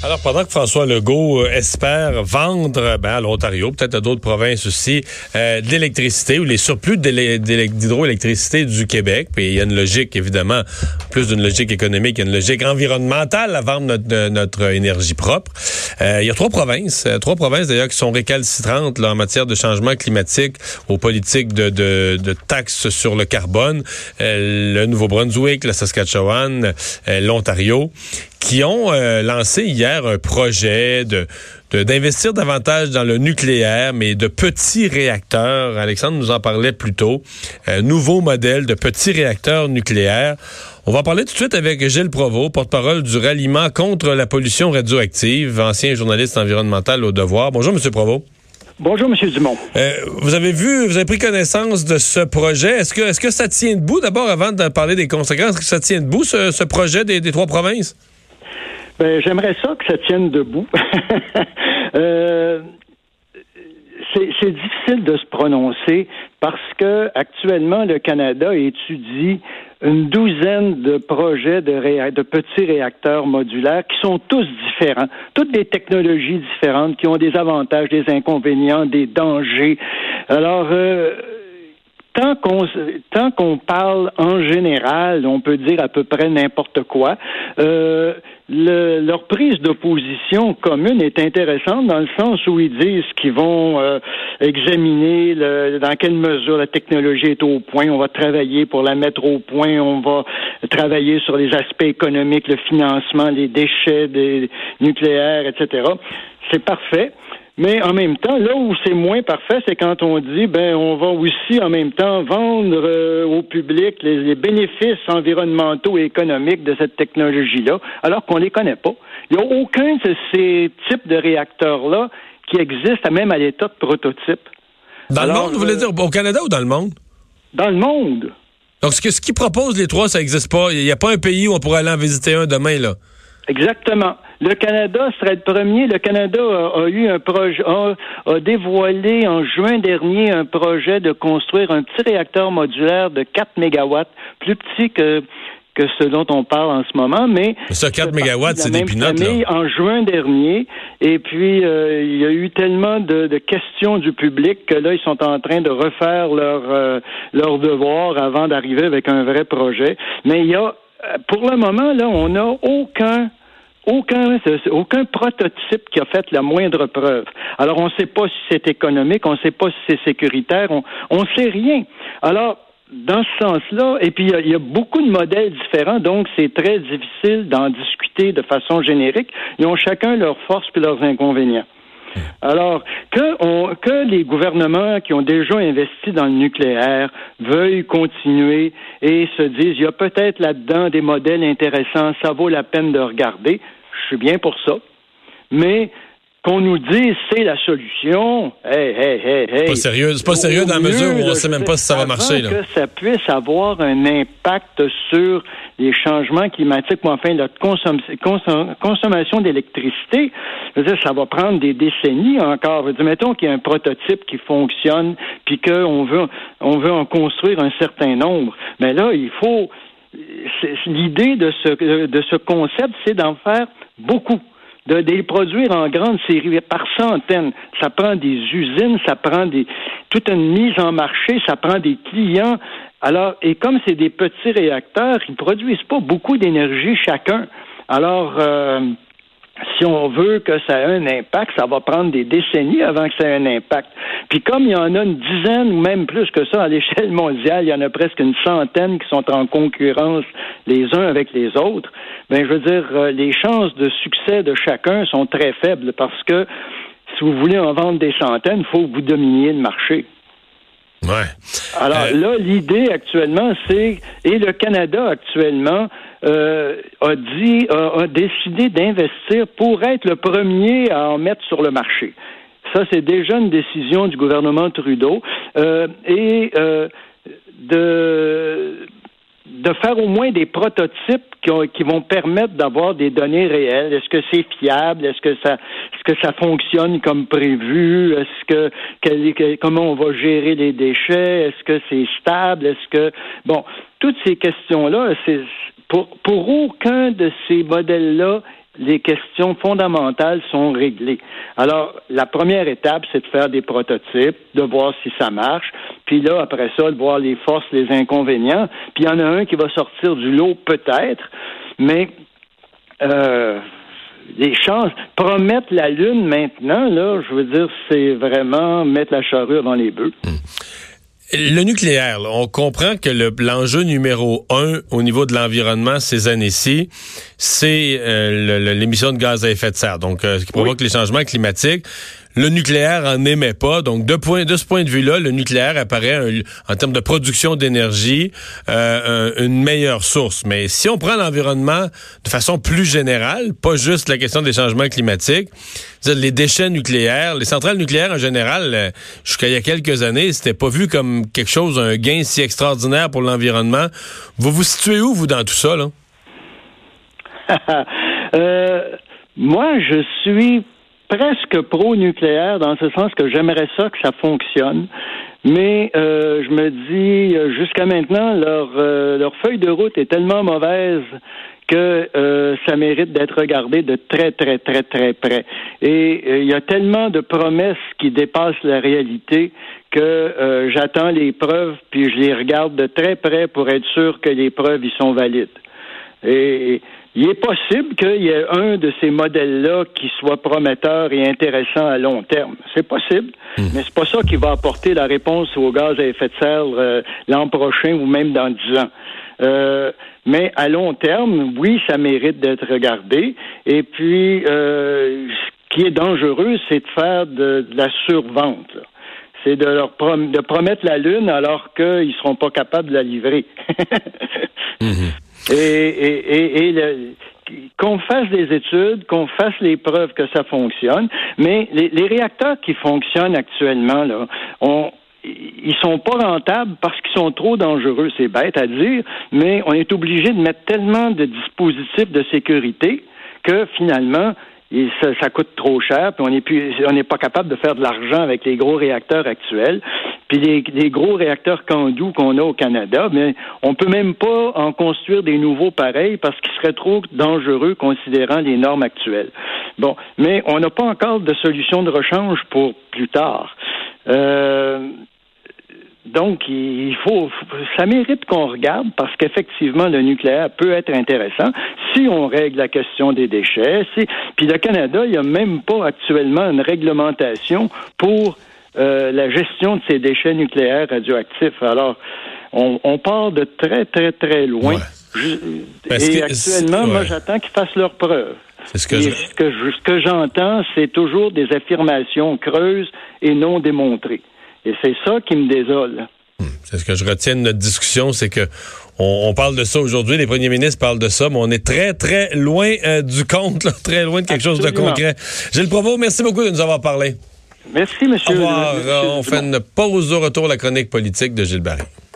Alors, pendant que François Legault euh, espère vendre ben, à l'Ontario, peut-être à d'autres provinces aussi, euh, de ou les surplus d'hydroélectricité du Québec, puis il y a une logique, évidemment, plus d'une logique économique, il y a une logique environnementale à vendre notre, notre énergie propre. Euh, il y a trois provinces, euh, trois provinces d'ailleurs qui sont récalcitrantes en matière de changement climatique, aux politiques de, de, taxes sur le carbone, euh, le Nouveau-Brunswick, la Saskatchewan, l'Ontario qui ont lancé hier un projet d'investir davantage dans le nucléaire, mais de petits réacteurs. Alexandre nous en parlait plus tôt. Un nouveau modèle de petits réacteurs nucléaires. On va en parler tout de suite avec Gilles Provost, porte-parole du ralliement contre la pollution radioactive, ancien journaliste environnemental au devoir. Bonjour, Monsieur Provost. Bonjour, M. Dumont. Euh, vous avez vu, vous avez pris connaissance de ce projet. Est-ce que, est-ce que ça tient debout, d'abord, avant de parler des conséquences, est-ce que ça tient debout, ce, projet des trois provinces? Ben, j'aimerais ça que ça tienne debout. euh, c'est difficile de se prononcer parce que actuellement le Canada étudie une douzaine de projets de, de petits réacteurs modulaires qui sont tous différents, toutes des technologies différentes qui ont des avantages, des inconvénients, des dangers. Alors euh, tant qu'on tant qu'on parle en général, on peut dire à peu près n'importe quoi. Euh, le, leur prise de position commune est intéressante dans le sens où ils disent qu'ils vont euh, examiner le, dans quelle mesure la technologie est au point. On va travailler pour la mettre au point. On va travailler sur les aspects économiques, le financement, les déchets des nucléaires, etc. C'est parfait. Mais en même temps, là où c'est moins parfait, c'est quand on dit, ben, on va aussi en même temps vendre euh, au public les, bénéfices environnementaux et économiques de cette technologie-là, alors qu'on les connaît pas. Il n'y a aucun de ces types de réacteurs-là qui existent, même à l'état de prototype. Dans le monde, vous voulez dire au Canada ou dans le monde? Dans le monde. Donc, ce qu'ils ce proposent, les trois, ça n'existe pas. Il n'y a pas un pays où on pourrait aller en visiter un demain, là. Exactement. Le Canada serait le premier. Le Canada a, eu un projet, a, dévoilé en juin dernier un projet de construire un petit réacteur modulaire de 4 mégawatts, plus petit que que ce dont on parle en ce moment, mais ça 4 mégawatts, c'est des pinottes En juin dernier, et puis euh, il y a eu tellement de, questions du public que là ils sont en train de refaire leur euh, leur devoir avant d'arriver avec un vrai projet. Mais il y a euh, pour le moment là, on n'a aucun aucun, aucun prototype qui a fait la moindre preuve. Alors, on ne sait pas si c'est économique, on ne sait pas si c'est sécuritaire, on ne sait rien. Alors, dans ce sens-là, et puis il y, a beaucoup de modèles différents, donc c'est très difficile d'en discuter de façon générique. Ils ont chacun leurs forces et leurs inconvénients. Alors, que, que les gouvernements qui ont déjà investi dans le nucléaire veuillent continuer et se disent, il y a peut-être là-dedans des modèles intéressants, ça vaut la peine de regarder, je suis bien pour ça. Mais qu'on nous dise c'est la solution, hey, hey, hey, hey. Pas sérieux, c'est pas sérieux dans la mesure où on ne sait même pas si ça va marcher. Là. que ça puisse avoir un impact sur les changements climatiques ou enfin la consommation d'électricité, ça va prendre des décennies encore. mettons qu'il y a un prototype qui fonctionne, puis qu'on veut, on veut en construire un certain nombre. Mais là, il faut l'idée de ce, de ce concept, c'est d'en faire beaucoup de, les produire en grande série par centaines. Ça prend des usines, ça prend des toute une mise en marché, ça prend des clients. Alors, et comme c'est des petits réacteurs, ils produisent pas beaucoup d'énergie chacun. Alors, euh, si on veut que ça ait un impact, ça va prendre des décennies avant que ça ait un impact. Puis comme il y en a une dizaine ou même plus que ça à l'échelle mondiale, il y en a presque une centaine qui sont en concurrence les uns avec les autres, ben je veux dire, euh, les chances de succès de chacun sont très faibles parce que si vous voulez en vendre des centaines, il faut que vous dominiez le marché. Ouais. Alors euh, là, l'idée actuellement, c'est et le Canada actuellement euh, a dit a, décidé d'investir pour être le premier à en mettre sur le marché. Ça, c'est déjà une décision du gouvernement Trudeau euh, et de de faire au moins des prototypes qui, vont permettre d'avoir des données réelles. Est-ce que c'est fiable? Est-ce que ça est-ce que ça fonctionne comme prévu? Est-ce que comment on va gérer les déchets? Est-ce que c'est stable? Est-ce que bon, toutes ces questions-là, c'est pour, pour aucun de ces modèles-là les questions fondamentales sont réglées. Alors, la première étape, c'est de faire des prototypes, de voir si ça marche, puis là, après ça, de voir les forces, les inconvénients, puis il y en a un qui va sortir du lot peut-être, mais euh, les chances, promettre la Lune maintenant, là, je veux dire, c'est vraiment mettre la charrue dans les bœufs. Hmm. Le nucléaire, on comprend que l'enjeu numéro un au niveau de l'environnement ces années-ci, c'est euh, l'émission de gaz à effet de serre, donc euh, ce qui provoque les changements climatiques. Le nucléaire en émet pas. Donc, de, ce point de vue-là, le nucléaire apparaît en termes de production d'énergie euh, une meilleure source. Mais si on prend l'environnement de façon plus générale, pas juste la question des changements climatiques, les déchets nucléaires, les centrales nucléaires en général, euh, jusqu'à il y a quelques années, c'était pas vu comme quelque chose, un gain si extraordinaire pour l'environnement. Vous vous situez où, vous, dans tout ça, là? euh, moi, je suis presque pro-nucléaire dans ce sens que j'aimerais ça que ça fonctionne. Mais euh, je me dis, euh, jusqu'à maintenant, leur, euh, leur feuille de route est tellement mauvaise que euh, ça mérite d'être regardé de très, très, très, très près. Et il y a tellement de promesses qui dépassent la réalité que j'attends les preuves, puis je les regarde de très près pour être sûr que les preuves y sont valides. Et il est possible qu'il y ait un de ces modèles-là qui soit prometteur et intéressant à long terme. C'est possible, hmm. mais c'est pas ça qui va apporter la réponse au gaz à effet de serre euh, l'an prochain ou même dans dix ans. Euh, mais à long terme, oui, ça mérite d'être regardé. Et puis, euh, ce qui est dangereux, c'est de faire de, la survente. C'est de leur de promettre la lune alors qu'ils seront pas capables de la livrer. Hmm et, et, et, qu'on fasse des études, qu'on fasse les preuves que ça fonctionne, mais les, les réacteurs qui fonctionnent actuellement, là, on, ils sont pas rentables parce qu'ils sont trop dangereux. C'est bête à dire, mais on est obligé de mettre tellement de dispositifs de sécurité que finalement, et ça, coûte trop cher, puis on on n'est pas capable de faire de l'argent avec les gros réacteurs actuels. Puis les, gros réacteurs Candu qu'on a au Canada, mais on peut même pas en construire des nouveaux pareils parce qu'ils seraient trop dangereux considérant les normes actuelles. Bon, mais on n'a pas encore de solution de rechange pour plus tard. Euh, donc, il faut, ça mérite qu'on regarde parce qu'effectivement, le nucléaire peut être intéressant si on règle la question des déchets. Si, puis le Canada, il n'y a même pas actuellement une réglementation pour euh, la gestion de ces déchets nucléaires radioactifs. Alors, on, on part de très, très, très loin. et actuellement, moi, j'attends qu'ils fassent leurs preuves. Ce que, ce que, ce que j'entends, c'est toujours des affirmations creuses et non démontrées. Et c'est ça qui me désole. Hmm. C'est ce que je retiens de notre discussion, c'est que on, parle de ça aujourd'hui, les premiers ministres parlent de ça, mais on est très, très loin euh, du compte, très loin de quelque chose de concret. Gilles Provost, merci beaucoup de nous avoir parlé. Merci, monsieur. Au revoir. on fait une pause au retour à la chronique politique de Gilles Barry.